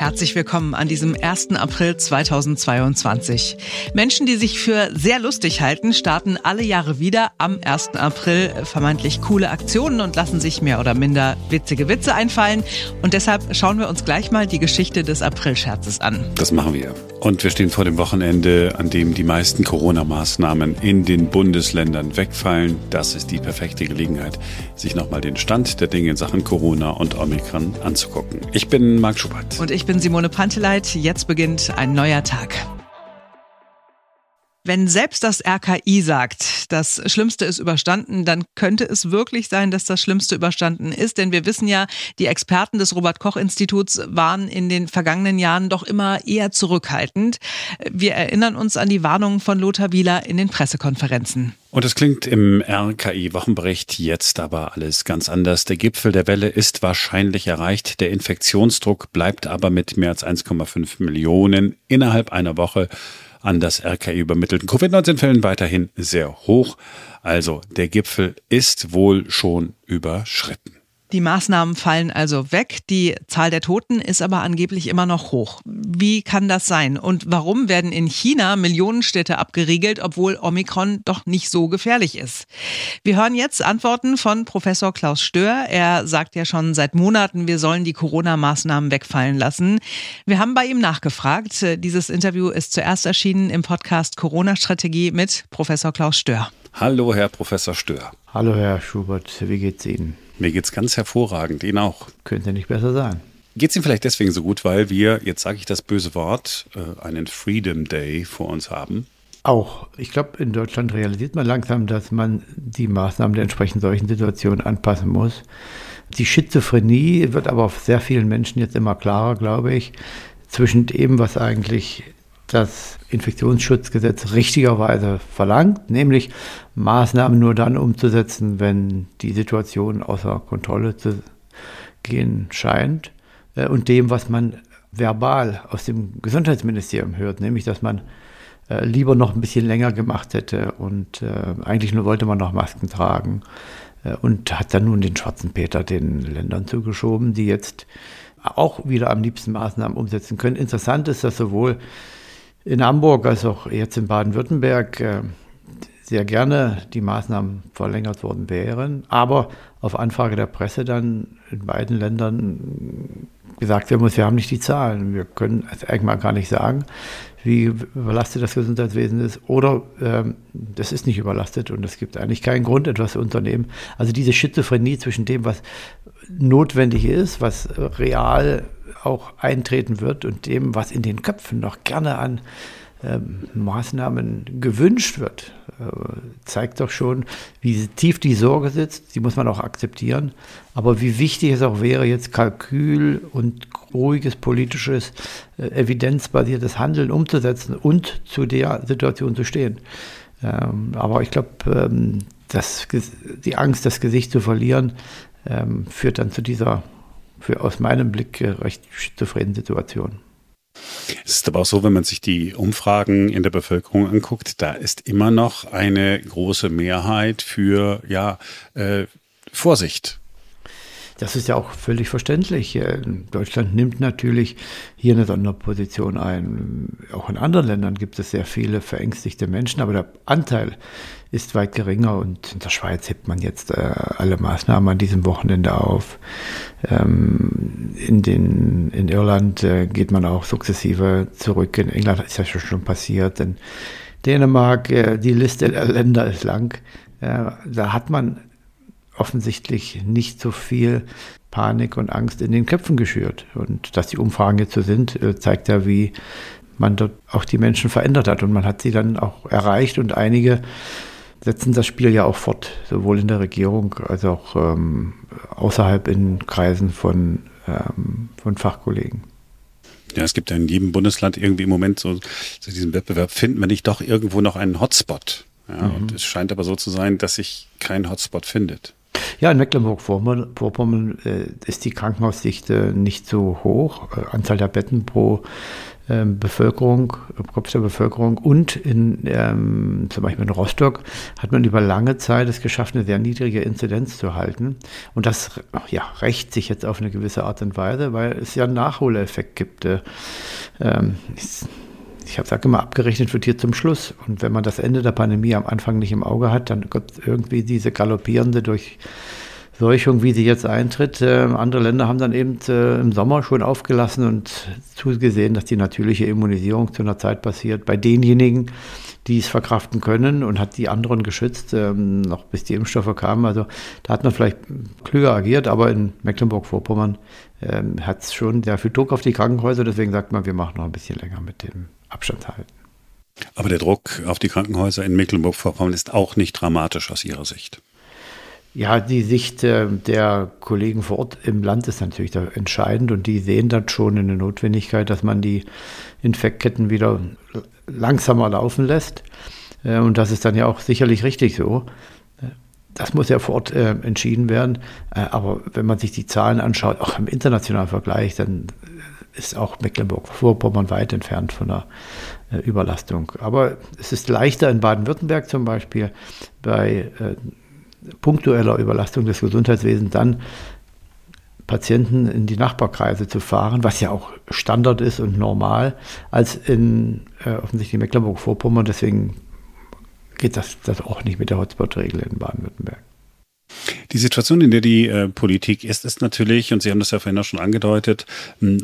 Herzlich willkommen an diesem 1. April 2022. Menschen, die sich für sehr lustig halten, starten alle Jahre wieder am 1. April vermeintlich coole Aktionen und lassen sich mehr oder minder witzige Witze einfallen. Und deshalb schauen wir uns gleich mal die Geschichte des Aprilscherzes an. Das machen wir. Und wir stehen vor dem Wochenende, an dem die meisten Corona-Maßnahmen in den Bundesländern wegfallen. Das ist die perfekte Gelegenheit, sich nochmal den Stand der Dinge in Sachen Corona und Omikron anzugucken. Ich bin Marc Schubert. Und ich bin Simone Panteleit. Jetzt beginnt ein neuer Tag. Wenn selbst das RKI sagt, das Schlimmste ist überstanden, dann könnte es wirklich sein, dass das Schlimmste überstanden ist. Denn wir wissen ja, die Experten des Robert Koch Instituts waren in den vergangenen Jahren doch immer eher zurückhaltend. Wir erinnern uns an die Warnungen von Lothar Wieler in den Pressekonferenzen. Und es klingt im RKI-Wochenbericht jetzt aber alles ganz anders. Der Gipfel der Welle ist wahrscheinlich erreicht. Der Infektionsdruck bleibt aber mit mehr als 1,5 Millionen innerhalb einer Woche an das RKI übermittelten Covid-19-Fällen weiterhin sehr hoch. Also der Gipfel ist wohl schon überschritten. Die Maßnahmen fallen also weg. Die Zahl der Toten ist aber angeblich immer noch hoch. Wie kann das sein? Und warum werden in China Millionenstädte abgeriegelt, obwohl Omikron doch nicht so gefährlich ist? Wir hören jetzt Antworten von Professor Klaus Stör. Er sagt ja schon seit Monaten, wir sollen die Corona-Maßnahmen wegfallen lassen. Wir haben bei ihm nachgefragt. Dieses Interview ist zuerst erschienen im Podcast Corona-Strategie mit Professor Klaus Stör. Hallo, Herr Professor Stör. Hallo, Herr Schubert. Wie geht's Ihnen? Mir geht's ganz hervorragend. Ihnen auch. Könnte nicht besser sein. Geht es Ihnen vielleicht deswegen so gut, weil wir, jetzt sage ich das böse Wort, äh, einen Freedom Day vor uns haben? Auch. Ich glaube, in Deutschland realisiert man langsam, dass man die Maßnahmen der entsprechend solchen Situationen anpassen muss. Die Schizophrenie wird aber auf sehr vielen Menschen jetzt immer klarer, glaube ich, zwischen dem, was eigentlich das Infektionsschutzgesetz richtigerweise verlangt, nämlich Maßnahmen nur dann umzusetzen, wenn die Situation außer Kontrolle zu gehen scheint, äh, und dem, was man verbal aus dem Gesundheitsministerium hört, nämlich dass man äh, lieber noch ein bisschen länger gemacht hätte und äh, eigentlich nur wollte man noch Masken tragen und hat dann nun den schwarzen Peter den Ländern zugeschoben, die jetzt auch wieder am liebsten Maßnahmen umsetzen können. Interessant ist, dass sowohl in Hamburg als auch jetzt in Baden-Württemberg äh, sehr gerne die Maßnahmen verlängert worden wären, aber auf Anfrage der Presse dann in beiden Ländern gesagt werden muss, wir haben nicht die Zahlen, wir können es eigentlich mal gar nicht sagen, wie überlastet das Gesundheitswesen ist oder ähm, das ist nicht überlastet und es gibt eigentlich keinen Grund, etwas zu unternehmen. Also diese Schizophrenie zwischen dem, was notwendig ist, was real auch eintreten wird und dem, was in den Köpfen noch gerne an Maßnahmen gewünscht wird, äh, zeigt doch schon, wie tief die Sorge sitzt. Die muss man auch akzeptieren. Aber wie wichtig es auch wäre, jetzt Kalkül und ruhiges politisches, äh, evidenzbasiertes Handeln umzusetzen und zu der Situation zu stehen. Ähm, aber ich glaube, ähm, die Angst, das Gesicht zu verlieren, ähm, führt dann zu dieser, für, aus meinem Blick, äh, recht schizophrenen Situation. Es ist aber auch so, wenn man sich die Umfragen in der Bevölkerung anguckt, da ist immer noch eine große Mehrheit für ja, äh, Vorsicht. Das ist ja auch völlig verständlich. Deutschland nimmt natürlich hier eine Sonderposition ein. Auch in anderen Ländern gibt es sehr viele verängstigte Menschen, aber der Anteil ist weit geringer und in der Schweiz hebt man jetzt äh, alle Maßnahmen an diesem Wochenende auf. Ähm, in, den, in Irland äh, geht man auch sukzessive zurück. In England ist das schon passiert. In Dänemark, äh, die Liste der Länder ist lang. Äh, da hat man offensichtlich nicht so viel Panik und Angst in den Köpfen geschürt. Und dass die Umfragen jetzt so sind, äh, zeigt ja, wie man dort auch die Menschen verändert hat. Und man hat sie dann auch erreicht und einige setzen das Spiel ja auch fort, sowohl in der Regierung als auch ähm, außerhalb in Kreisen von, ähm, von Fachkollegen. Ja, es gibt ja in jedem Bundesland irgendwie im Moment so, so diesen Wettbewerb, finden wir nicht doch irgendwo noch einen Hotspot? Ja, mhm. Und es scheint aber so zu sein, dass sich kein Hotspot findet. Ja, in Mecklenburg-Vorpommern äh, ist die Krankenhausdichte nicht so hoch. Äh, Anzahl der Betten pro äh, Bevölkerung, Kopf der Bevölkerung. Und in, ähm, zum Beispiel in Rostock hat man über lange Zeit es geschafft, eine sehr niedrige Inzidenz zu halten. Und das ja, rächt sich jetzt auf eine gewisse Art und Weise, weil es ja einen Nachholeffekt gibt. Äh, ähm, habe sage immer, abgerechnet wird hier zum Schluss. Und wenn man das Ende der Pandemie am Anfang nicht im Auge hat, dann kommt irgendwie diese galoppierende Durchseuchung, wie sie jetzt eintritt. Äh, andere Länder haben dann eben äh, im Sommer schon aufgelassen und zugesehen, dass die natürliche Immunisierung zu einer Zeit passiert bei denjenigen, die es verkraften können und hat die anderen geschützt, ähm, noch bis die Impfstoffe kamen. Also da hat man vielleicht klüger agiert, aber in Mecklenburg-Vorpommern ähm, hat es schon sehr viel Druck auf die Krankenhäuser. Deswegen sagt man, wir machen noch ein bisschen länger mit dem Abstand halten. Aber der Druck auf die Krankenhäuser in Mecklenburg-Vorpommern ist auch nicht dramatisch aus Ihrer Sicht. Ja, die Sicht äh, der Kollegen vor Ort im Land ist natürlich entscheidend und die sehen das schon in der Notwendigkeit, dass man die Infektketten wieder langsamer laufen lässt. Äh, und das ist dann ja auch sicherlich richtig so. Äh, das muss ja vor Ort entschieden werden. aber wenn man sich die Zahlen anschaut, auch im internationalen Vergleich, dann ist auch Mecklenburg-Vorpommern weit entfernt von der äh, Überlastung. Aber es ist leichter in Baden-Württemberg zum Beispiel bei äh, punktueller Überlastung des Gesundheitswesens dann Patienten in die Nachbarkreise zu fahren, was ja auch Standard ist und normal, als in äh, offensichtlich Mecklenburg-Vorpommern. Deswegen geht das, das auch nicht mit der Hotspot-Regel in Baden-Württemberg. Die Situation, in der die äh, Politik ist, ist natürlich, und Sie haben das ja vorhin auch schon angedeutet,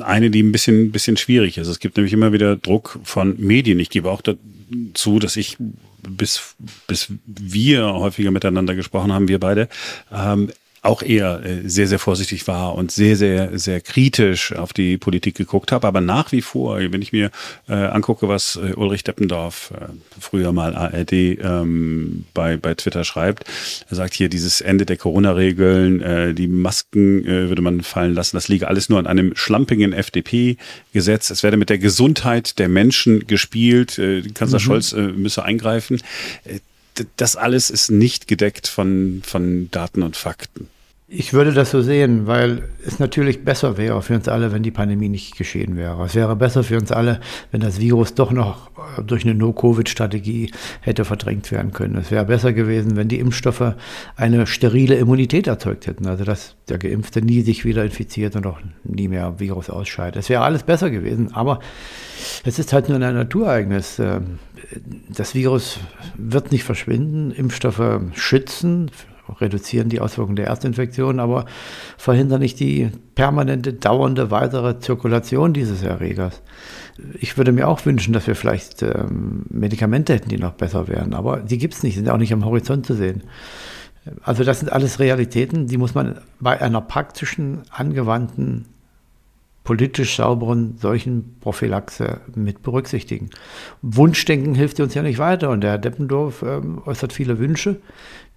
eine, die ein bisschen, bisschen schwierig ist. Es gibt nämlich immer wieder Druck von Medien. Ich gebe auch dazu, dass ich bis, bis wir häufiger miteinander gesprochen haben, wir beide, ähm, auch eher äh, sehr, sehr vorsichtig war und sehr, sehr, sehr kritisch auf die Politik geguckt habe. Aber nach wie vor, wenn ich mir äh, angucke, was äh, Ulrich Deppendorf, äh, früher mal ARD, ähm, bei, bei Twitter schreibt, er sagt hier, dieses Ende der Corona-Regeln, äh, die Masken äh, würde man fallen lassen, das liege alles nur an einem schlampigen FDP-Gesetz. Es werde mit der Gesundheit der Menschen gespielt. Äh, Kanzler mhm. Scholz äh, müsse eingreifen. Das alles ist nicht gedeckt von, von Daten und Fakten. Ich würde das so sehen, weil es natürlich besser wäre für uns alle, wenn die Pandemie nicht geschehen wäre. Es wäre besser für uns alle, wenn das Virus doch noch äh, durch eine No-Covid-Strategie hätte verdrängt werden können. Es wäre besser gewesen, wenn die Impfstoffe eine sterile Immunität erzeugt hätten, also dass der Geimpfte nie sich wieder infiziert und auch nie mehr Virus ausscheidet. Es wäre alles besser gewesen, aber es ist halt nur ein Naturereignis. Ähm, das Virus wird nicht verschwinden, Impfstoffe schützen reduzieren die Auswirkungen der Erstinfektion, aber verhindern nicht die permanente, dauernde weitere Zirkulation dieses Erregers. Ich würde mir auch wünschen, dass wir vielleicht ähm, Medikamente hätten, die noch besser wären, aber die gibt es nicht, sind auch nicht am Horizont zu sehen. Also das sind alles Realitäten, die muss man bei einer praktischen, angewandten politisch sauberen solchen Prophylaxe mit berücksichtigen. Wunschdenken hilft uns ja nicht weiter und der Herr Deppendorf äh, äußert viele Wünsche,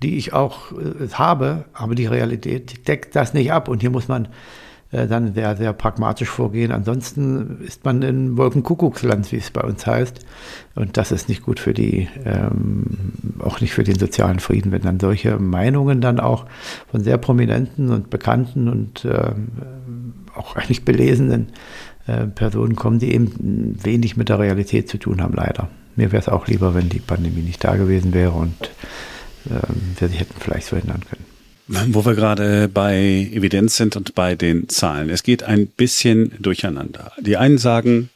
die ich auch äh, habe, aber die Realität deckt das nicht ab und hier muss man äh, dann sehr, sehr pragmatisch vorgehen. Ansonsten ist man in Wolkenkuckucksland, wie es bei uns heißt. Und das ist nicht gut für die, ähm, auch nicht für den sozialen Frieden, wenn dann solche Meinungen dann auch von sehr prominenten und bekannten und ähm, auch eigentlich belesenen äh, Personen kommen, die eben wenig mit der Realität zu tun haben, leider. Mir wäre es auch lieber, wenn die Pandemie nicht da gewesen wäre und äh, wir sie hätten vielleicht verhindern können. Wo wir gerade bei Evidenz sind und bei den Zahlen. Es geht ein bisschen durcheinander. Die einen sagen,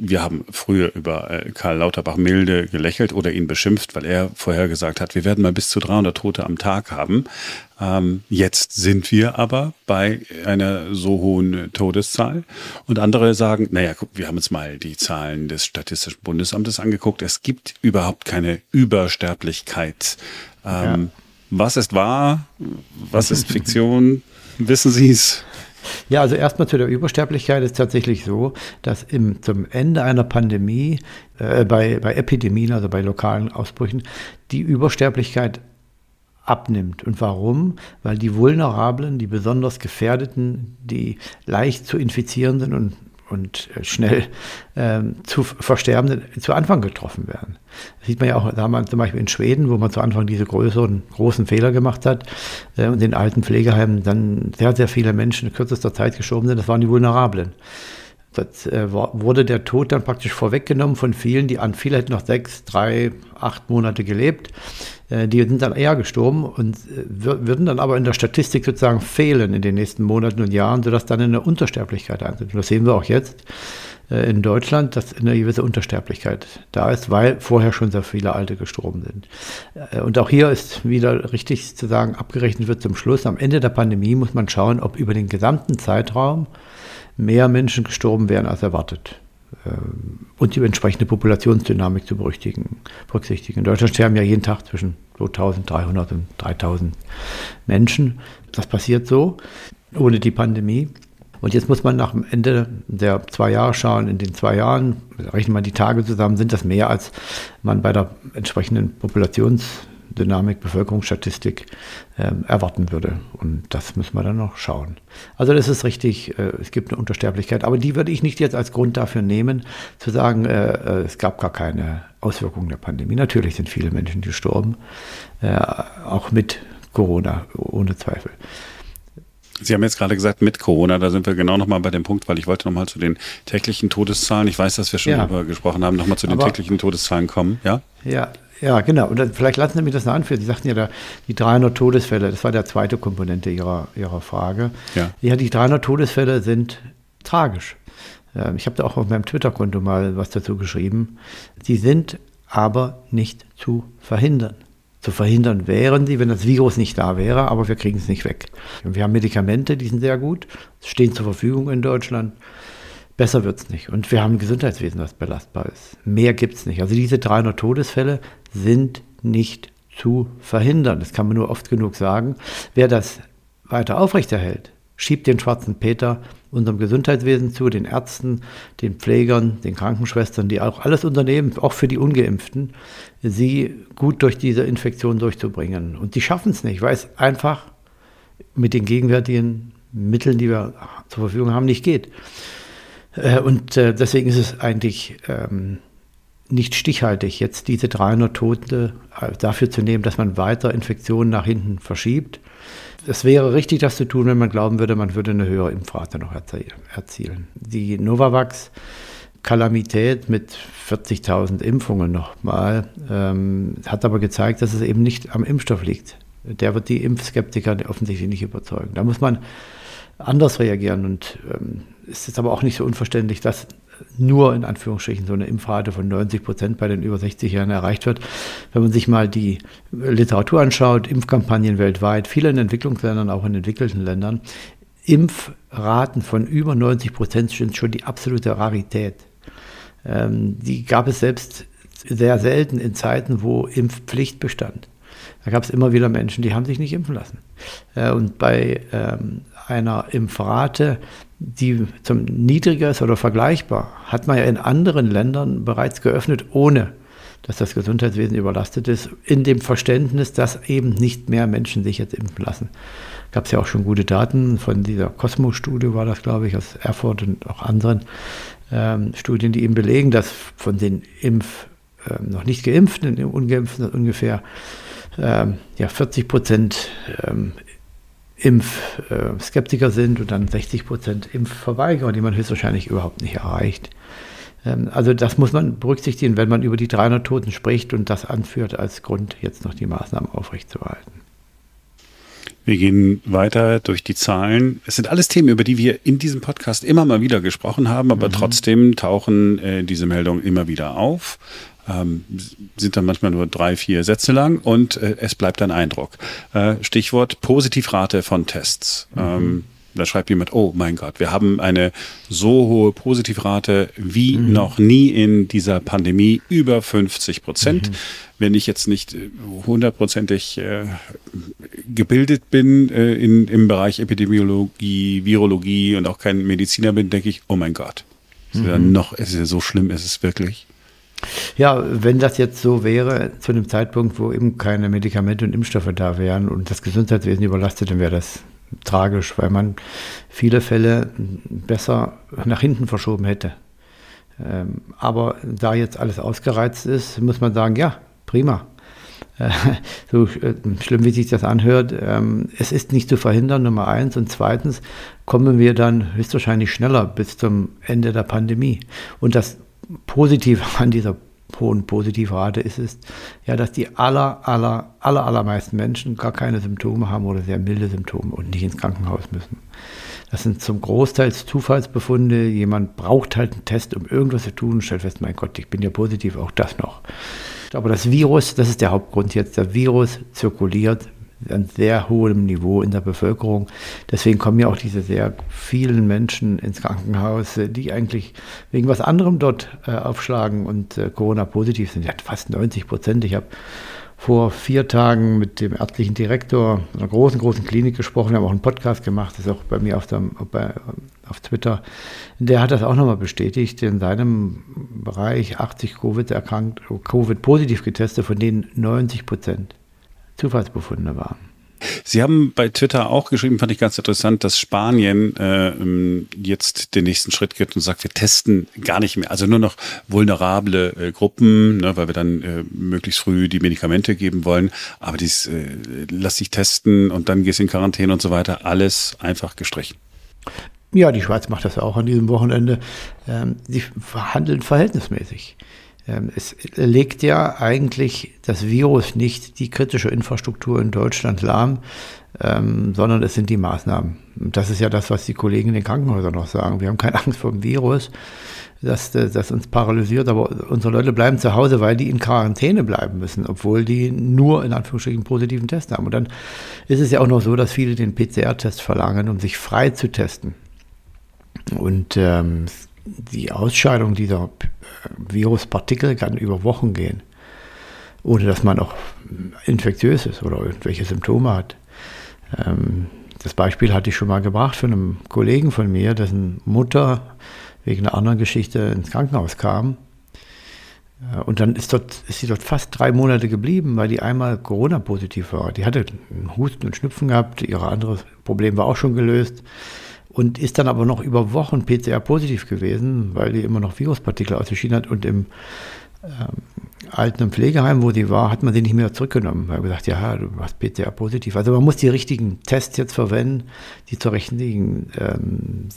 wir haben früher über äh, Karl Lauterbach milde gelächelt oder ihn beschimpft, weil er vorher gesagt hat, wir werden mal bis zu 300 Tote am Tag haben. Ähm, jetzt sind wir aber bei einer so hohen Todeszahl. Und andere sagen, naja, guck, wir haben uns mal die Zahlen des Statistischen Bundesamtes angeguckt. Es gibt überhaupt keine Übersterblichkeit. Ähm, ja. Was ist wahr? Was ist Fiktion? Wissen Sie es? Ja, also erstmal zu der Übersterblichkeit ist tatsächlich so, dass im, zum Ende einer Pandemie, äh, bei, bei Epidemien, also bei lokalen Ausbrüchen, die Übersterblichkeit abnimmt. Und warum? Weil die Vulnerablen, die besonders Gefährdeten, die leicht zu infizierenden und und äh, schnell ähm, zu Versterbenden zu Anfang getroffen werden. Das sieht man ja auch, da haben wir zum Beispiel in Schweden, wo man zu Anfang diese größeren, großen Fehler gemacht hat äh, und in alten Pflegeheimen dann sehr, sehr viele Menschen in kürzester Zeit gestorben sind. Das waren die Vulnerablen. Das äh, wurde der Tod dann praktisch vorweggenommen von vielen, die an viele hätten noch sechs, drei, acht Monate gelebt. Äh, die sind dann eher gestorben und äh, würden dann aber in der Statistik sozusagen fehlen in den nächsten Monaten und Jahren, sodass dann eine Untersterblichkeit eintritt. Und das sehen wir auch jetzt äh, in Deutschland, dass eine gewisse Untersterblichkeit da ist, weil vorher schon sehr viele Alte gestorben sind. Und auch hier ist wieder richtig zu sagen, abgerechnet wird zum Schluss. Am Ende der Pandemie muss man schauen, ob über den gesamten Zeitraum mehr Menschen gestorben wären als erwartet. Ähm, und die entsprechende Populationsdynamik zu berücksichtigen. In Deutschland sterben ja jeden Tag zwischen 2300 und 3000 Menschen. Das passiert so, ohne die Pandemie. Und jetzt muss man nach dem Ende der zwei Jahre schauen. In den zwei Jahren, rechnen wir die Tage zusammen, sind das mehr, als man bei der entsprechenden Populations Dynamik, Bevölkerungsstatistik ähm, erwarten würde. Und das müssen wir dann noch schauen. Also das ist richtig, äh, es gibt eine Untersterblichkeit, aber die würde ich nicht jetzt als Grund dafür nehmen, zu sagen, äh, äh, es gab gar keine Auswirkungen der Pandemie. Natürlich sind viele Menschen gestorben, äh, auch mit Corona, ohne Zweifel. Sie haben jetzt gerade gesagt, mit Corona, da sind wir genau nochmal bei dem Punkt, weil ich wollte nochmal zu den täglichen Todeszahlen, ich weiß, dass wir schon ja. darüber gesprochen haben, nochmal zu den Aber, täglichen Todeszahlen kommen, ja? Ja, ja, genau. Und vielleicht lassen Sie mich das noch anführen. Sie sagten ja, da, die 300 Todesfälle, das war der zweite Komponente Ihrer, Ihrer Frage. Ja. ja, die 300 Todesfälle sind tragisch. Ähm, ich habe da auch auf meinem Twitter-Konto mal was dazu geschrieben. Sie sind aber nicht zu verhindern. Zu verhindern wären sie, wenn das Virus nicht da wäre, aber wir kriegen es nicht weg. Wir haben Medikamente, die sind sehr gut, stehen zur Verfügung in Deutschland. Besser wird es nicht. Und wir haben ein Gesundheitswesen, das belastbar ist. Mehr gibt es nicht. Also diese 300 Todesfälle sind nicht zu verhindern. Das kann man nur oft genug sagen. Wer das weiter aufrechterhält, schiebt den schwarzen Peter unserem Gesundheitswesen zu, den Ärzten, den Pflegern, den Krankenschwestern, die auch alles unternehmen, auch für die Ungeimpften, sie gut durch diese Infektion durchzubringen. Und die schaffen es nicht, weil es einfach mit den gegenwärtigen Mitteln, die wir zur Verfügung haben, nicht geht. Äh, und äh, deswegen ist es eigentlich ähm, nicht stichhaltig, jetzt diese 300 Tote äh, dafür zu nehmen, dass man weiter Infektionen nach hinten verschiebt. Es wäre richtig, das zu tun, wenn man glauben würde, man würde eine höhere Impfrate noch erzielen. Die Novavax Kalamität mit 40.000 Impfungen nochmal ähm, hat aber gezeigt, dass es eben nicht am Impfstoff liegt. Der wird die Impfskeptiker offensichtlich nicht überzeugen. Da muss man anders reagieren und ähm, es ist aber auch nicht so unverständlich, dass nur in Anführungsstrichen so eine Impfrate von 90 Prozent bei den über 60 Jahren erreicht wird. Wenn man sich mal die Literatur anschaut, Impfkampagnen weltweit, viele in Entwicklungsländern, auch in entwickelten Ländern, Impfraten von über 90 Prozent sind schon die absolute Rarität. Ähm, die gab es selbst sehr selten in Zeiten, wo Impfpflicht bestand. Da gab es immer wieder Menschen, die haben sich nicht impfen lassen. Äh, und bei ähm, einer Impfrate die zum niedriger ist oder vergleichbar, hat man ja in anderen Ländern bereits geöffnet, ohne dass das Gesundheitswesen überlastet ist, in dem Verständnis, dass eben nicht mehr Menschen sich jetzt impfen lassen. Gab es ja auch schon gute Daten von dieser Cosmo-Studie, war das, glaube ich, aus Erfurt und auch anderen ähm, Studien, die eben belegen, dass von den Impf, ähm, noch nicht geimpften, ungeimpften ungefähr ähm, ja, 40 Prozent ähm, Impfskeptiker sind und dann 60 Prozent Impfverweigerer, die man höchstwahrscheinlich überhaupt nicht erreicht. Ähm, also das muss man berücksichtigen, wenn man über die 300 Toten spricht und das anführt als Grund, jetzt noch die Maßnahmen aufrechtzuerhalten. Wir gehen weiter durch die Zahlen. Es sind alles Themen, über die wir in diesem Podcast immer mal wieder gesprochen haben, aber mhm. trotzdem tauchen äh, diese Meldungen immer wieder auf ähm, sind dann manchmal nur drei, vier Sätze lang und äh, es bleibt ein Eindruck. Äh, Stichwort Positivrate von Tests. Mhm. Ähm, da schreibt jemand, oh mein Gott, wir haben eine so hohe Positivrate wie mhm. noch nie in dieser Pandemie, über 50 Prozent. Mhm. Wenn ich jetzt nicht äh, hundertprozentig äh, gebildet bin äh, in, im Bereich Epidemiologie, Virologie und auch kein Mediziner bin, denke ich, oh mein Gott. Ist ja mhm. noch, ist ja so schlimm, ist es wirklich. Ja, wenn das jetzt so wäre, zu einem Zeitpunkt, wo eben keine Medikamente und Impfstoffe da wären und das Gesundheitswesen überlastet, dann wäre das tragisch, weil man viele Fälle besser nach hinten verschoben hätte. Ähm, aber da jetzt alles ausgereizt ist, muss man sagen, ja, prima. Äh, so äh, schlimm, wie sich das anhört, ähm, es ist nicht zu verhindern, Nummer eins. Und zweitens kommen wir dann höchstwahrscheinlich schneller bis zum Ende der Pandemie. Und das Positive an dieser hohen Positivrate ist es ja, dass die aller, aller, aller, allermeisten Menschen gar keine Symptome haben oder sehr milde Symptome und nicht ins Krankenhaus müssen. Das sind zum Großteil Zufallsbefunde. Jemand braucht halt einen Test, um irgendwas zu tun und stellt fest, mein Gott, ich bin ja positiv, auch das noch. Aber das Virus, das ist der Hauptgrund jetzt, das Virus zirkuliert an sehr hohem Niveau in der Bevölkerung. Deswegen kommen ja auch diese sehr vielen Menschen ins Krankenhaus, die eigentlich wegen was anderem dort äh, aufschlagen und äh, Corona-positiv sind. Ja, fast 90 Prozent. Ich habe vor vier Tagen mit dem ärztlichen Direktor einer großen, großen Klinik gesprochen. Wir haben auch einen Podcast gemacht, das ist auch bei mir auf, der, bei, auf Twitter. Der hat das auch nochmal bestätigt. In seinem Bereich 80 Covid erkrankt, Covid positiv getestet, von denen 90 Prozent Zufallsbefunde waren. Sie haben bei Twitter auch geschrieben, fand ich ganz interessant, dass Spanien äh, ähm, jetzt den nächsten Schritt geht und sagt, wir testen gar nicht mehr, also nur noch vulnerable äh, Gruppen, ne, weil wir dann äh, möglichst früh die Medikamente geben wollen. Aber dies äh, lass dich testen und dann gehst in Quarantäne und so weiter, alles einfach gestrichen. Ja, die Schweiz macht das auch an diesem Wochenende. Ähm, sie verhandeln verhältnismäßig. Ähm, es legt ja eigentlich das Virus nicht die kritische Infrastruktur in Deutschland lahm, ähm, sondern es sind die Maßnahmen. Das ist ja das, was die Kollegen in den Krankenhäusern noch sagen. Wir haben keine Angst vor dem Virus, das, das uns paralysiert, aber unsere Leute bleiben zu Hause, weil die in Quarantäne bleiben müssen, obwohl die nur in Anführungsstrichen positiven Test haben. Und dann ist es ja auch noch so, dass viele den PCR-Test verlangen, um sich frei zu testen. Und ähm, die Ausscheidung dieser Viruspartikel kann über Wochen gehen, ohne dass man auch infektiös ist oder irgendwelche Symptome hat. Ähm, das Beispiel hatte ich schon mal gebracht von einem Kollegen von mir, dessen Mutter wegen einer anderen Geschichte ins Krankenhaus kam. Äh, und dann ist, dort, ist sie dort fast drei Monate geblieben, weil die einmal Corona-positiv war. Die hatte Husten und Schnupfen gehabt, ihr anderes Problem war auch schon gelöst und ist dann aber noch über Wochen PCR-positiv gewesen, weil die immer noch Viruspartikel ausgeschieden hat und im ähm, alten Pflegeheim, wo sie war, hat man sie nicht mehr zurückgenommen. Hat gesagt, ja, du hast PCR-positiv. Also man muss die richtigen Tests jetzt verwenden, die zur richtigen ähm,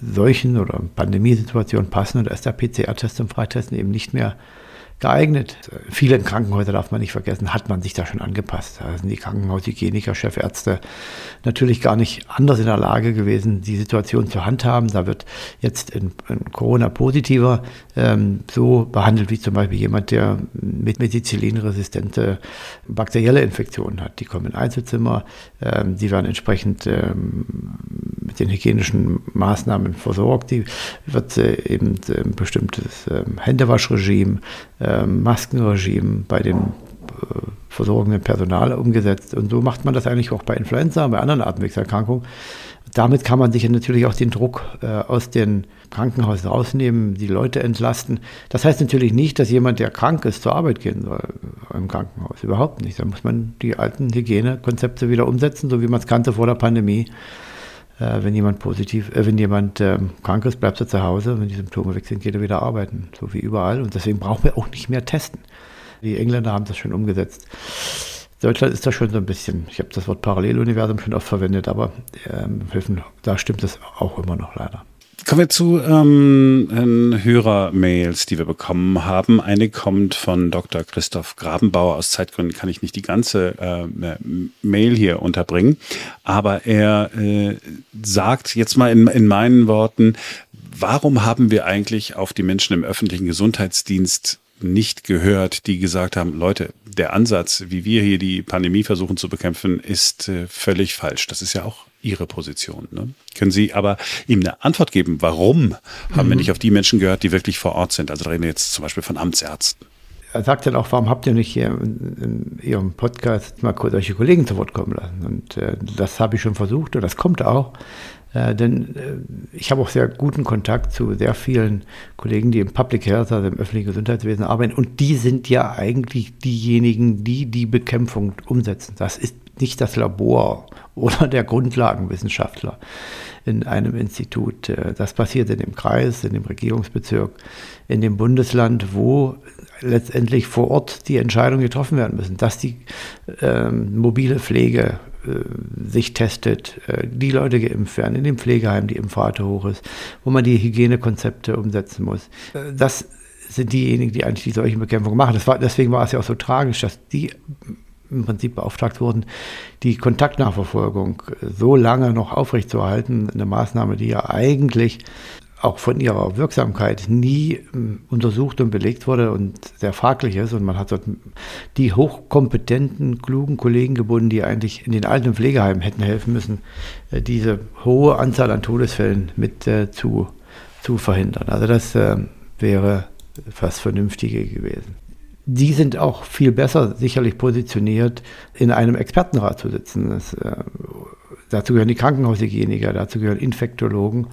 Seuchen- oder Pandemiesituation passen. Und da ist der PCR-Test zum Freitesten eben nicht mehr geeignet. Viele Krankenhäuser darf man nicht vergessen, hat man sich da schon angepasst. Da sind die Krankenhaushygieniker, Chefärzte natürlich gar nicht anders in der Lage gewesen, die Situation zu handhaben. Da wird jetzt ein, Corona-Positiver ähm, so behandelt wie zum Beispiel jemand, der mit Methicillin-resistente bakterielle Infektionen hat. Die kommen in Einzelzimmer, ähm, die werden entsprechend ähm, mit den hygienischen Maßnahmen versorgt. Die wird äh, eben ein bestimmtes äh, Händewaschregime äh, Maskenregime bei dem äh, versorgenden Personal umgesetzt. Und so macht man das eigentlich auch bei Influenza, bei anderen Atemwegserkrankungen. Damit kann man sich natürlich auch den Druck äh, aus den Krankenhäusern rausnehmen, die Leute entlasten. Das heißt natürlich nicht, dass jemand, der krank ist, zur Arbeit gehen soll im Krankenhaus. Überhaupt nicht. Da muss man die alten Hygienekonzepte wieder umsetzen, so wie man es kannte vor der Pandemie. Äh, wenn jemand positiv, äh, wenn jemand äh, krank ist, bleibt er zu Hause. Wenn die Symptome weg sind, geht er wieder arbeiten, so wie überall. Und deswegen brauchen wir auch nicht mehr testen. Die Engländer haben das schon umgesetzt. Deutschland ist da schon so ein bisschen, ich habe das Wort Paralleluniversum schon oft verwendet, aber ähm, da stimmt es auch immer noch leider. Kommen wir zu ähm, Hörermails, die wir bekommen haben. Eine kommt von Dr. Christoph Grabenbauer. Aus Zeitgründen kann ich nicht die ganze äh, Mail hier unterbringen. Aber er äh, sagt jetzt mal in, in meinen Worten, warum haben wir eigentlich auf die Menschen im öffentlichen Gesundheitsdienst nicht gehört, die gesagt haben, Leute, der Ansatz, wie wir hier die Pandemie versuchen zu bekämpfen, ist äh, völlig falsch. Das ist ja auch Ihre Position. Ne? Können Sie aber ihm eine Antwort geben, warum haben mhm. wir nicht auf die Menschen gehört, die wirklich vor Ort sind? Also da reden wir jetzt zum Beispiel von Amtsärzten. Er sagt dann auch, warum habt ihr nicht hier in, in Ihrem Podcast mal kurz solche Kollegen zu Wort kommen lassen? Und äh, das habe ich schon versucht und das kommt auch. Äh, denn äh, ich habe auch sehr guten Kontakt zu sehr vielen Kollegen, die im Public Health, also im öffentlichen Gesundheitswesen arbeiten. Und die sind ja eigentlich diejenigen, die die Bekämpfung umsetzen. Das ist nicht das Labor oder der Grundlagenwissenschaftler in einem Institut. Äh, das passiert in dem Kreis, in dem Regierungsbezirk, in dem Bundesland, wo letztendlich vor Ort die Entscheidungen getroffen werden müssen, dass die ähm, mobile Pflege äh, sich testet, äh, die Leute geimpft werden, in dem Pflegeheim die Impfrate hoch ist, wo man die Hygienekonzepte umsetzen muss. Äh, das sind diejenigen, die eigentlich die Seuchenbekämpfung machen. War, deswegen war es ja auch so tragisch, dass die im Prinzip beauftragt wurden, die Kontaktnachverfolgung so lange noch aufrechtzuerhalten. Eine Maßnahme, die ja eigentlich auch von ihrer Wirksamkeit nie ähm, untersucht und belegt wurde und sehr fraglich ist. Und man hat dort die hochkompetenten, klugen Kollegen gebunden, die eigentlich in den alten Pflegeheimen hätten helfen müssen, äh, diese hohe Anzahl an Todesfällen mit äh, zu, zu verhindern. Also das äh, wäre fast Vernünftige gewesen die sind auch viel besser sicherlich positioniert, in einem Expertenrat zu sitzen. Das, äh, dazu gehören die Krankenhaushygieniker, dazu gehören Infektologen.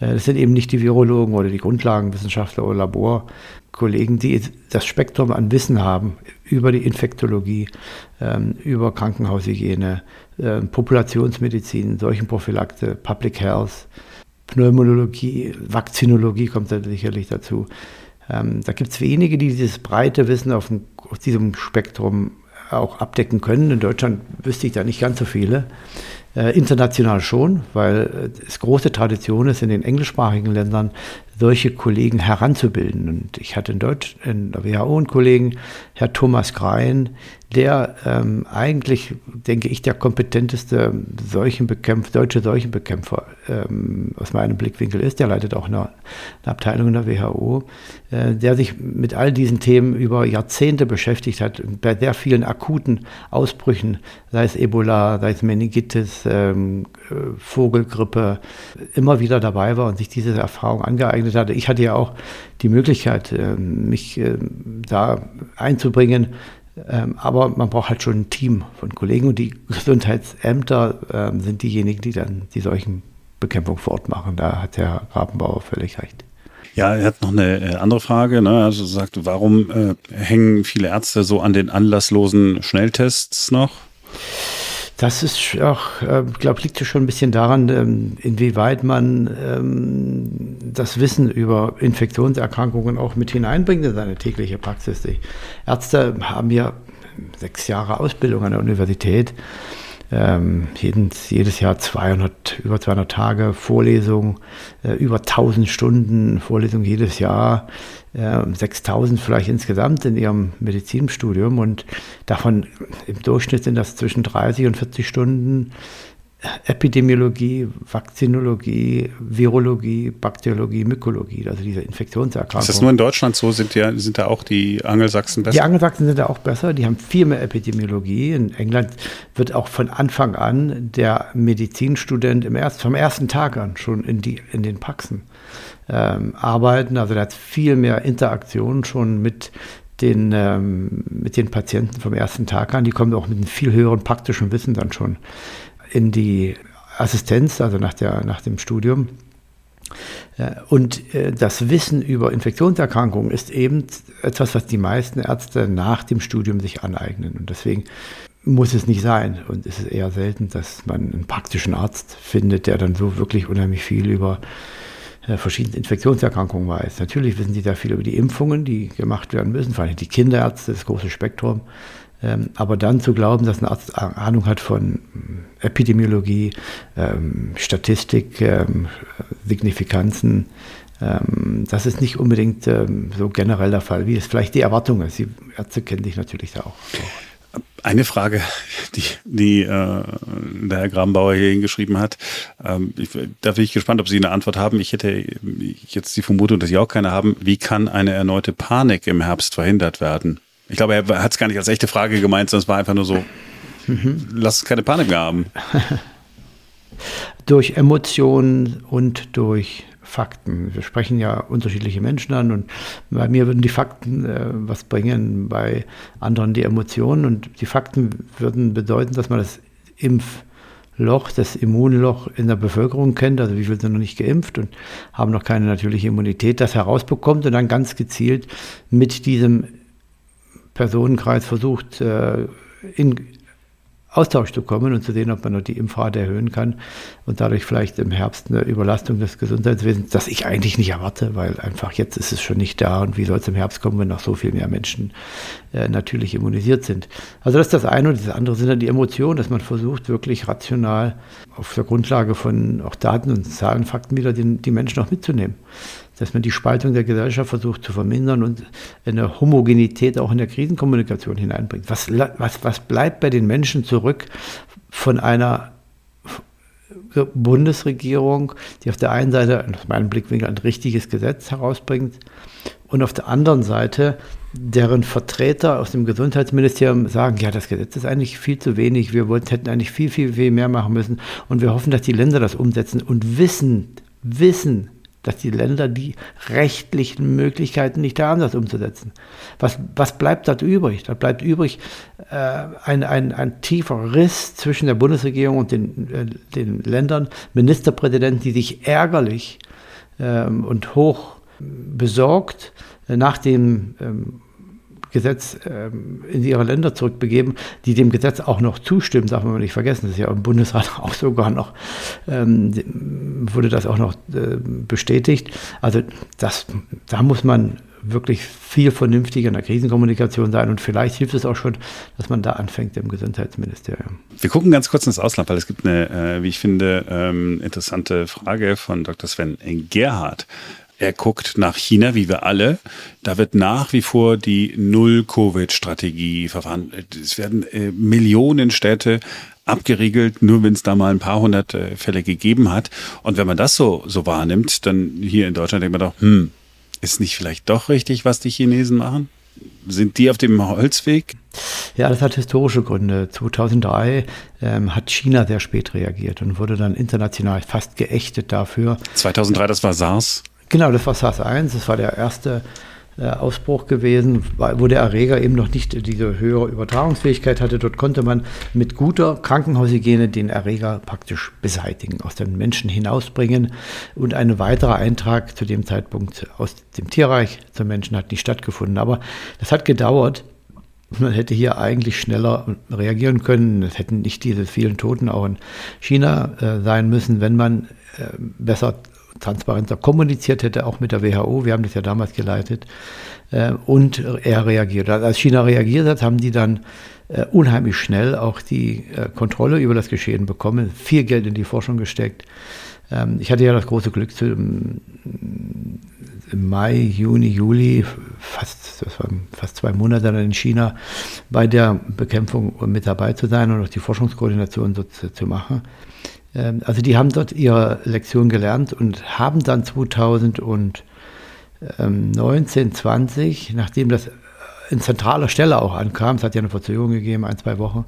Äh, das sind eben nicht die Virologen oder die Grundlagenwissenschaftler oder Laborkollegen, die das Spektrum an Wissen haben über die Infektologie, ähm, über Krankenhaushygiene, äh, Populationsmedizin, Seuchenprophylaxe, Public Health, Pneumologie, Vakzinologie kommt da sicherlich dazu. Ähm, da gibt es wenige, die dieses breite Wissen auf, dem, auf, diesem Spektrum auch abdecken können. In Deutschland wüsste ich da nicht ganz so viele. Äh, international schon, weil es große Tradition ist, in den englischsprachigen Ländern solche Kollegen heranzubilden. Und ich hatte in Deutsch, in der WHO einen Kollegen, Herr Thomas Grein, der ähm, eigentlich, denke ich, der kompetenteste Seuchenbekämpfer, deutsche Seuchenbekämpfer ähm, aus meinem Blickwinkel ist. Der leitet auch eine, eine Abteilung in der WHO, äh, der sich mit all diesen Themen über Jahrzehnte beschäftigt hat, bei sehr vielen akuten Ausbrüchen, sei es Ebola, sei es Meningitis, ähm, äh, Vogelgrippe, immer wieder dabei war und sich diese Erfahrung angeeignet hatte. Ich hatte ja auch die Möglichkeit, äh, mich äh, da einzubringen ähm, aber man braucht halt schon ein Team von Kollegen und die Gesundheitsämter ähm, sind diejenigen, die dann die solchen Bekämpfung vor Ort machen. Da hat Herr Rabenbauer völlig recht. Ja, er hat noch eine äh, andere Frage. Ne? Also sagt, warum äh, hängen viele Ärzte so an den anlasslosen Schnelltests noch? Das ist auch, äh, glaube liegt schon ein bisschen daran, ähm, inwieweit man ähm, das Wissen über Infektionserkrankungen auch mit hineinbringt in seine tägliche Praxis. Die Ärzte haben ja sechs Jahre Ausbildung an der Universität ähm, jedes, jedes Jahr 200, über 200 Tage Vorlesung, äh, über 1000 Stunden Vorlesung jedes Jahr, äh, 6000 vielleicht insgesamt in ihrem Medizinstudium und davon im Durchschnitt sind das zwischen 30 und 40 Stunden Epidemiologie, Vakzinologie, Virologie, Bakteriologie, Mykologie, also diese Infektionserkrankungen. Ist das nur in Deutschland so? Sind, die, sind da auch die Angelsachsen besser? Die Angelsachsen sind da auch besser, die haben viel mehr Epidemiologie. In England wird auch von Anfang an der Medizinstudent im erst, vom ersten Tag an schon in, die, in den Praxen ähm, arbeiten. Also da hat viel mehr Interaktion schon mit den, ähm, mit den Patienten vom ersten Tag an. Die kommen auch mit einem viel höheren praktischen Wissen dann schon in die Assistenz, also nach, der, nach dem Studium. Und äh, das Wissen über Infektionserkrankungen ist eben etwas, was die meisten Ärzte nach dem Studium sich aneignen. Und deswegen muss es nicht sein. Und es ist eher selten, dass man einen praktischen Arzt findet, der dann so wirklich unheimlich viel über äh, verschiedene Infektionserkrankungen weiß. Natürlich wissen sie da viel über die Impfungen, die gemacht werden müssen, vor allem die Kinderärzte, das große Spektrum. Ähm, aber dann zu glauben, dass ein Arzt Ahnung hat von Epidemiologie, ähm, Statistik, ähm, Signifikanzen, das ist nicht unbedingt so generell der Fall, wie es vielleicht die Erwartung ist. Die Ärzte kennen sich natürlich da auch. Eine Frage, die, die äh, der Herr Grabenbauer hier hingeschrieben hat. Ähm, ich, da bin ich gespannt, ob Sie eine Antwort haben. Ich hätte jetzt die Vermutung, dass Sie auch keine haben. Wie kann eine erneute Panik im Herbst verhindert werden? Ich glaube, er hat es gar nicht als echte Frage gemeint, sondern es war einfach nur so, mhm. lass keine Panik mehr haben. durch Emotionen und durch Fakten. Wir sprechen ja unterschiedliche Menschen an und bei mir würden die Fakten äh, was bringen, bei anderen die Emotionen und die Fakten würden bedeuten, dass man das Impfloch, das Immunloch in der Bevölkerung kennt, also wie viele sind noch nicht geimpft und haben noch keine natürliche Immunität, das herausbekommt und dann ganz gezielt mit diesem Personenkreis versucht, äh, in, Austausch zu kommen und zu sehen, ob man noch die Impfrate erhöhen kann und dadurch vielleicht im Herbst eine Überlastung des Gesundheitswesens, das ich eigentlich nicht erwarte, weil einfach jetzt ist es schon nicht da und wie soll es im Herbst kommen, wenn noch so viel mehr Menschen äh, natürlich immunisiert sind. Also das ist das eine und das andere sind dann die Emotionen, dass man versucht, wirklich rational auf der Grundlage von auch Daten und Zahlen, Fakten wieder den, die Menschen auch mitzunehmen dass man die Spaltung der Gesellschaft versucht zu vermindern und eine Homogenität auch in der Krisenkommunikation hineinbringt. Was, was, was bleibt bei den Menschen zurück von einer Bundesregierung, die auf der einen Seite aus meinem Blickwinkel ein richtiges Gesetz herausbringt und auf der anderen Seite deren Vertreter aus dem Gesundheitsministerium sagen, ja, das Gesetz ist eigentlich viel zu wenig, wir wollten, hätten eigentlich viel, viel, viel mehr machen müssen und wir hoffen, dass die Länder das umsetzen und wissen, wissen, dass die Länder die rechtlichen Möglichkeiten nicht haben, das umzusetzen. Was, was bleibt dort übrig? Da bleibt übrig äh, ein, ein, ein tiefer Riss zwischen der Bundesregierung und den, äh, den Ländern, Ministerpräsidenten, die sich ärgerlich ähm, und hoch besorgt äh, nach dem ähm, Gesetz ähm, in ihre Länder zurückbegeben, die dem Gesetz auch noch zustimmen, darf man nicht vergessen. Das ist ja im Bundesrat auch sogar noch, ähm, wurde das auch noch äh, bestätigt. Also das, da muss man wirklich viel vernünftiger in der Krisenkommunikation sein und vielleicht hilft es auch schon, dass man da anfängt im Gesundheitsministerium. Wir gucken ganz kurz ins Ausland, weil es gibt eine, äh, wie ich finde, ähm, interessante Frage von Dr. Sven Gerhardt. Er guckt nach China, wie wir alle. Da wird nach wie vor die Null-Covid-Strategie verfahren. Es werden äh, Millionen Städte abgeriegelt, nur wenn es da mal ein paar hundert äh, Fälle gegeben hat. Und wenn man das so, so wahrnimmt, dann hier in Deutschland denkt man doch, hm, ist nicht vielleicht doch richtig, was die Chinesen machen? Sind die auf dem Holzweg? Ja, das hat historische Gründe. 2003 ähm, hat China sehr spät reagiert und wurde dann international fast geächtet dafür. 2003, das war SARS? Genau, das war SARS-1, das war der erste äh, Ausbruch gewesen, wo der Erreger eben noch nicht diese höhere Übertragungsfähigkeit hatte. Dort konnte man mit guter Krankenhaushygiene den Erreger praktisch beseitigen, aus den Menschen hinausbringen. Und ein weiterer Eintrag zu dem Zeitpunkt aus dem Tierreich zum Menschen hat nicht stattgefunden. Aber das hat gedauert. Man hätte hier eigentlich schneller reagieren können. Es hätten nicht diese vielen Toten auch in China äh, sein müssen, wenn man äh, besser transparenter kommuniziert hätte, auch mit der WHO. Wir haben das ja damals geleitet. Äh, und er reagiert. Als China reagiert hat, haben die dann äh, unheimlich schnell auch die äh, Kontrolle über das Geschehen bekommen, viel Geld in die Forschung gesteckt. Ähm, ich hatte ja das große Glück, zu, im, Mai, Juni, Juli, fast, das waren fast zwei Monate dann in China, bei der Bekämpfung mit dabei zu sein und auch die Forschungskoordination so zu, zu machen. Ähm, also die haben dort ihre Lektion gelernt und haben dann 2019, 20, nachdem das in zentraler Stelle auch ankam, es hat ja eine Verzögerung gegeben, ein, zwei Wochen,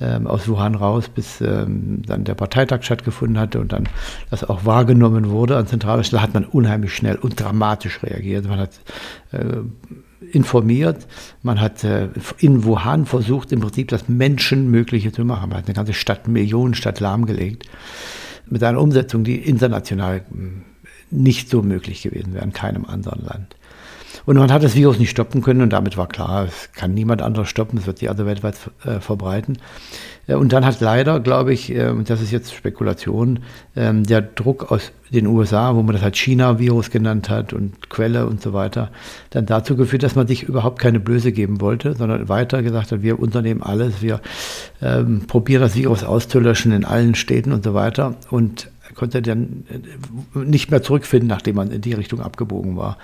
ähm, aus Wuhan raus, bis ähm, dann der Parteitag stattgefunden hatte und dann das auch wahrgenommen wurde an zentraler Stelle, hat man unheimlich schnell und dramatisch reagiert. Man hat äh, informiert. Man hat äh, in Wuhan versucht, im Prinzip das Menschenmögliche zu machen. Man hat eine ganze Stadt, Millionenstadt lahmgelegt. Mit einer Umsetzung, die international hm, nicht so möglich gewesen wäre in keinem anderen Land. Und man hat das Virus nicht stoppen können und damit war klar, es kann niemand anderes stoppen, es wird die andere weltweit äh, verbreiten. Äh, und dann hat leider, glaube ich, äh, und das ist jetzt Spekulation, ähm, der Druck aus den USA, wo man das halt China-Virus genannt hat und Quelle und so weiter, dann dazu geführt, dass man sich überhaupt keine Blöße geben wollte, sondern weiter gesagt hat, wir unternehmen alles, wir ähm, probieren das Virus auszulöschen in allen Städten und so weiter. Und konnte dann äh, nicht mehr zurückfinden, nachdem man in die Richtung abgebogen war.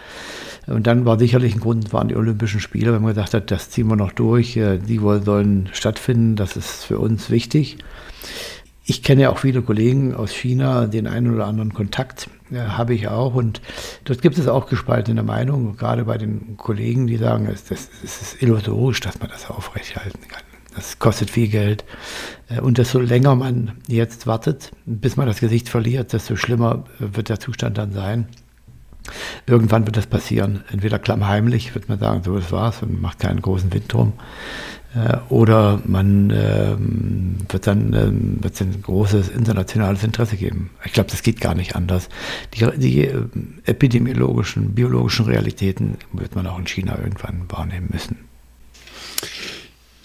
Und dann war sicherlich ein Grund, waren die Olympischen Spiele, wenn man gesagt hat, das ziehen wir noch durch, äh, die sollen stattfinden, das ist für uns wichtig. Ich kenne ja auch viele Kollegen aus China, den einen oder anderen Kontakt äh, habe ich auch. Und dort gibt es auch gespaltene Meinungen, gerade bei den Kollegen, die sagen, es, ist illusorisch, dass man das aufrechthalten kann. Das kostet viel Geld. Äh, und desto länger man jetzt wartet, bis man das Gesicht verliert, desto schlimmer wird der Zustand dann sein. Irgendwann wird das passieren. Entweder klammheimlich wird man sagen, so das war's und macht keinen großen Wind drum. Äh, oder man ähm, wird dann ähm, wird ein großes internationales Interesse geben. Ich glaube, das geht gar nicht anders. Die, die äh, epidemiologischen, biologischen Realitäten wird man auch in China irgendwann wahrnehmen müssen.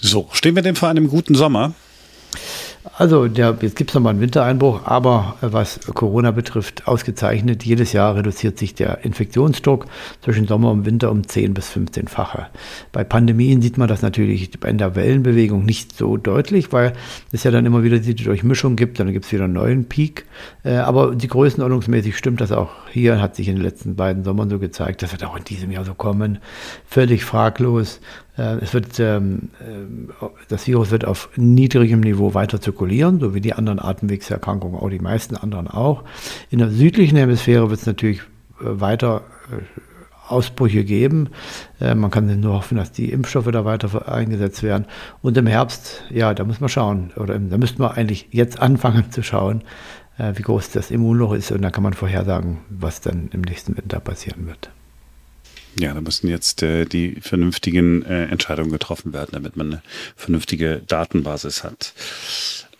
So, stehen wir denn vor einem guten Sommer? Also der, jetzt gibt es nochmal einen Wintereinbruch, aber äh, was Corona betrifft, ausgezeichnet. Jedes Jahr reduziert sich der Infektionsdruck zwischen Sommer und Winter um 10 bis 15-fache. Bei Pandemien sieht man das natürlich in der Wellenbewegung nicht so deutlich, weil es ja dann immer wieder die Durchmischung gibt, dann gibt es wieder einen neuen Peak. Äh, aber die größenordnungsmäßig stimmt das auch hier, hat sich in den letzten beiden Sommern so gezeigt. Das wird auch in diesem Jahr so kommen. Völlig fraglos. Äh, es wird, ähm, äh, das Virus wird auf niedrigem Niveau weiter zirkulieren, so wie die anderen Atemwegserkrankungen, auch die meisten anderen auch. In der südlichen Hemisphäre wird es natürlich äh, weiter Ausbrüche geben. Man kann nur hoffen, dass die Impfstoffe da weiter eingesetzt werden. Und im Herbst, ja, da muss man schauen, oder da müssten wir eigentlich jetzt anfangen zu schauen, wie groß das Immunloch ist. Und dann kann man vorhersagen, was dann im nächsten Winter passieren wird. Ja, da müssen jetzt äh, die vernünftigen äh, Entscheidungen getroffen werden, damit man eine vernünftige Datenbasis hat.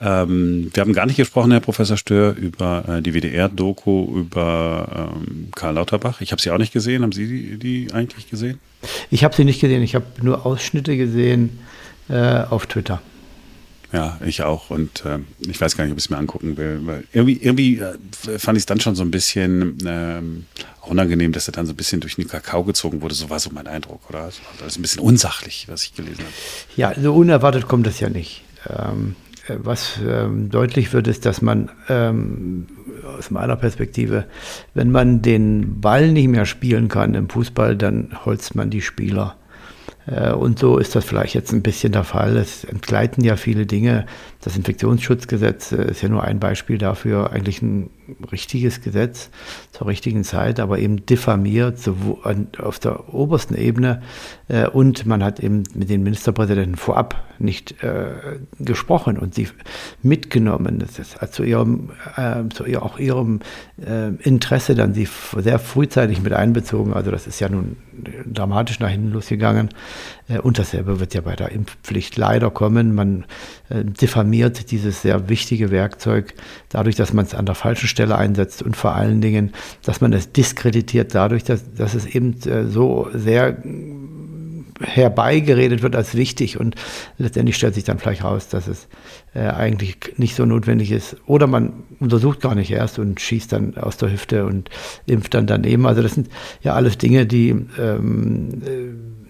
Ähm, wir haben gar nicht gesprochen, Herr Professor Stör, über äh, die WDR-Doku über ähm, Karl Lauterbach. Ich habe sie auch nicht gesehen. Haben Sie die, die eigentlich gesehen? Ich habe sie nicht gesehen. Ich habe nur Ausschnitte gesehen äh, auf Twitter. Ja, ich auch. Und äh, ich weiß gar nicht, ob ich es mir angucken will. Weil irgendwie, irgendwie äh, fand ich es dann schon so ein bisschen ähm, unangenehm, dass er dann so ein bisschen durch den Kakao gezogen wurde. So war so mein Eindruck, oder? Das ist ein bisschen unsachlich, was ich gelesen habe. Ja, so unerwartet kommt das ja nicht. Ähm, äh, was ähm, deutlich wird, ist, dass man ähm, aus meiner Perspektive, wenn man den Ball nicht mehr spielen kann im Fußball, dann holzt man die Spieler. Äh, und so ist das vielleicht jetzt ein bisschen der Fall. Es entgleiten ja viele Dinge. Das Infektionsschutzgesetz äh, ist ja nur ein Beispiel dafür, eigentlich ein richtiges Gesetz zur richtigen Zeit, aber eben diffamiert auf der obersten Ebene. Äh, und man hat eben mit den Ministerpräsidenten vorab nicht gesprochen und sie mitgenommen. Das ist zu ihrem, zu auch ihrem Interesse dann sie sehr frühzeitig mit einbezogen. Also das ist ja nun dramatisch nach hinten losgegangen. Äh, und dasselbe wird ja bei der Impfpflicht leider kommen. Man äh, diffamiert dieses sehr wichtige Werkzeug dadurch, dass man es an der falschen Stelle einsetzt und vor allen Dingen, dass man es diskreditiert dadurch, dass, dass es eben äh, so sehr herbeigeredet wird als wichtig und letztendlich stellt sich dann vielleicht raus, dass es äh, eigentlich nicht so notwendig ist. Oder man untersucht gar nicht erst und schießt dann aus der Hüfte und impft dann daneben. Also das sind ja alles Dinge, die ähm,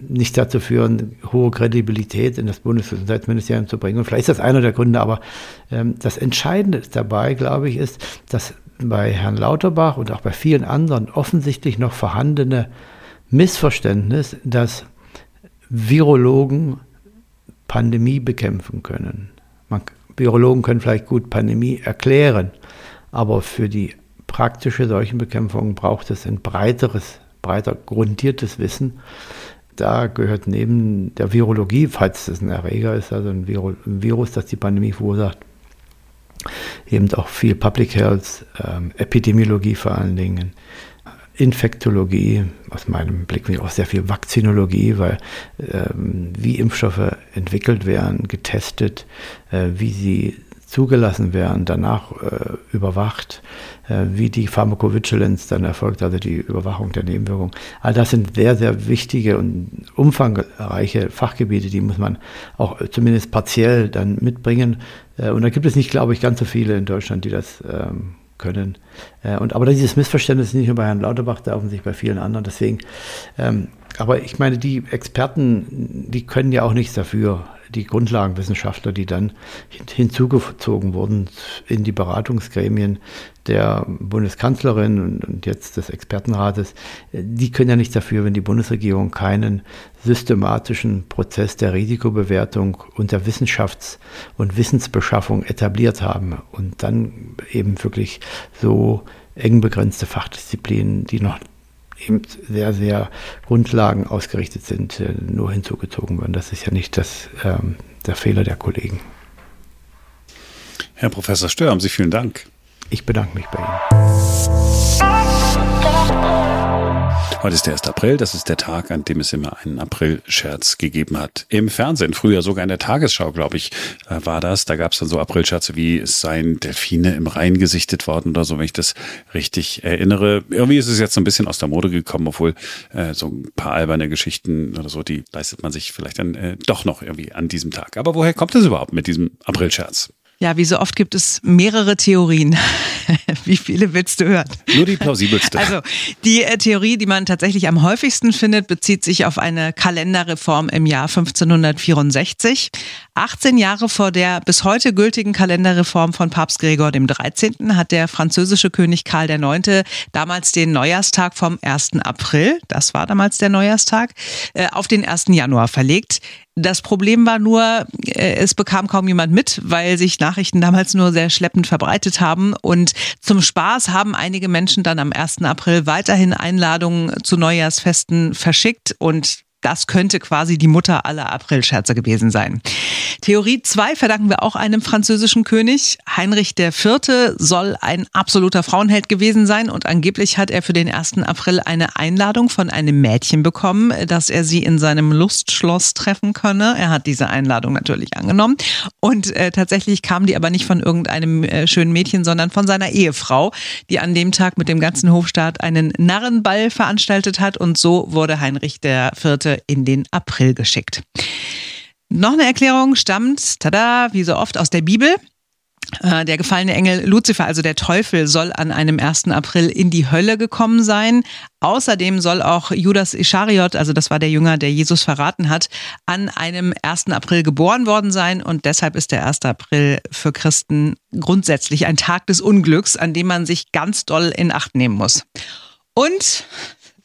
nicht dazu führen, hohe Kredibilität in das Bundesgesundheitsministerium zu bringen. Und vielleicht ist das einer der Gründe, aber ähm, das Entscheidende dabei, glaube ich, ist, dass bei Herrn Lauterbach und auch bei vielen anderen offensichtlich noch vorhandene Missverständnis, dass Virologen Pandemie bekämpfen können. Man, Virologen können vielleicht gut Pandemie erklären, aber für die praktische Seuchenbekämpfung braucht es ein breiteres, breiter grundiertes Wissen da gehört neben der Virologie, falls es ein Erreger ist, also ein, Viro, ein Virus, das die Pandemie verursacht, eben auch viel Public Health, ähm, Epidemiologie vor allen Dingen, Infektologie, aus meinem Blickwinkel auch sehr viel Vakzinologie, weil ähm, wie Impfstoffe entwickelt werden, getestet, äh, wie sie zugelassen werden, danach äh, überwacht, äh, wie die Pharmacovigilance dann erfolgt, also die Überwachung der Nebenwirkungen. All das sind sehr, sehr wichtige und umfangreiche Fachgebiete, die muss man auch zumindest partiell dann mitbringen. Äh, und da gibt es nicht, glaube ich, ganz so viele in Deutschland, die das ähm, können. Äh, und aber dieses Missverständnis ist nicht nur bei Herrn Lauterbach, da offensichtlich bei vielen anderen. Deswegen, ähm, aber ich meine, die Experten, die können ja auch nichts dafür die Grundlagenwissenschaftler, die dann hinzugezogen wurden in die Beratungsgremien der Bundeskanzlerin und jetzt des Expertenrates, die können ja nichts dafür, wenn die Bundesregierung keinen systematischen Prozess der Risikobewertung und der Wissenschafts- und Wissensbeschaffung etabliert haben und dann eben wirklich so eng begrenzte Fachdisziplinen, die noch eben sehr, sehr Grundlagen ausgerichtet sind, äh, nur hinzugezogen werden. Das ist ja nicht das, ähm, der Fehler der Kollegen. Herr Professor Stör, haben Sie vielen Dank. Ich bedanke mich bei Ihnen. Heute ist der 1. April, das ist der Tag, an dem es immer einen April-Scherz gegeben hat. Im Fernsehen, früher sogar in der Tagesschau, glaube ich, äh, war das. Da gab es dann so April-Scherze wie es seien Delfine im Rhein gesichtet worden oder so, wenn ich das richtig erinnere. Irgendwie ist es jetzt so ein bisschen aus der Mode gekommen, obwohl äh, so ein paar alberne Geschichten oder so, die leistet man sich vielleicht dann äh, doch noch irgendwie an diesem Tag. Aber woher kommt es überhaupt mit diesem April-Scherz? Ja, wie so oft gibt es mehrere Theorien. wie viele willst du hören? Nur die plausibelste. Also die äh, Theorie, die man tatsächlich am häufigsten findet, bezieht sich auf eine Kalenderreform im Jahr 1564. 18 Jahre vor der bis heute gültigen Kalenderreform von Papst Gregor dem 13. hat der französische König Karl IX. damals den Neujahrstag vom 1. April, das war damals der Neujahrstag, äh, auf den 1. Januar verlegt. Das Problem war nur, äh, es bekam kaum jemand mit, weil sich Nachrichten damals nur sehr schleppend verbreitet haben. Und zum Spaß haben einige Menschen dann am 1. April weiterhin Einladungen zu Neujahrsfesten verschickt und das könnte quasi die Mutter aller Aprilscherze gewesen sein. Theorie 2 verdanken wir auch einem französischen König. Heinrich IV. soll ein absoluter Frauenheld gewesen sein und angeblich hat er für den 1. April eine Einladung von einem Mädchen bekommen, dass er sie in seinem Lustschloss treffen könne. Er hat diese Einladung natürlich angenommen und äh, tatsächlich kam die aber nicht von irgendeinem äh, schönen Mädchen, sondern von seiner Ehefrau, die an dem Tag mit dem ganzen Hofstaat einen Narrenball veranstaltet hat und so wurde Heinrich IV in den April geschickt. Noch eine Erklärung stammt, tada, wie so oft aus der Bibel. Äh, der gefallene Engel Luzifer, also der Teufel, soll an einem 1. April in die Hölle gekommen sein. Außerdem soll auch Judas Ischariot, also das war der Jünger, der Jesus verraten hat, an einem 1. April geboren worden sein. Und deshalb ist der 1. April für Christen grundsätzlich ein Tag des Unglücks, an dem man sich ganz doll in Acht nehmen muss. Und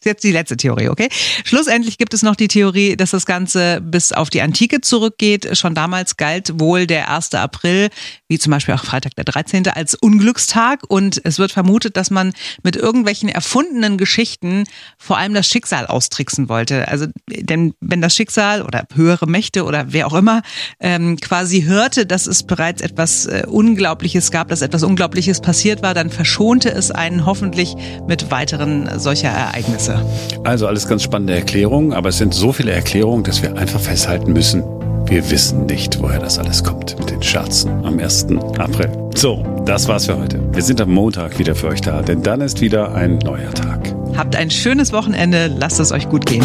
jetzt die letzte Theorie, okay? Schlussendlich gibt es noch die Theorie, dass das Ganze bis auf die Antike zurückgeht. Schon damals galt wohl der 1. April, wie zum Beispiel auch Freitag der 13., als Unglückstag. Und es wird vermutet, dass man mit irgendwelchen erfundenen Geschichten vor allem das Schicksal austricksen wollte. Also, denn wenn das Schicksal oder höhere Mächte oder wer auch immer ähm, quasi hörte, dass es bereits etwas äh, Unglaubliches gab, dass etwas Unglaubliches passiert war, dann verschonte es einen hoffentlich mit weiteren solcher Ereignisse. Also alles ganz spannende Erklärungen, aber es sind so viele Erklärungen, dass wir einfach festhalten müssen, wir wissen nicht, woher das alles kommt mit den Scherzen am 1. April. So, das war's für heute. Wir sind am Montag wieder für euch da, denn dann ist wieder ein neuer Tag. Habt ein schönes Wochenende, lasst es euch gut gehen.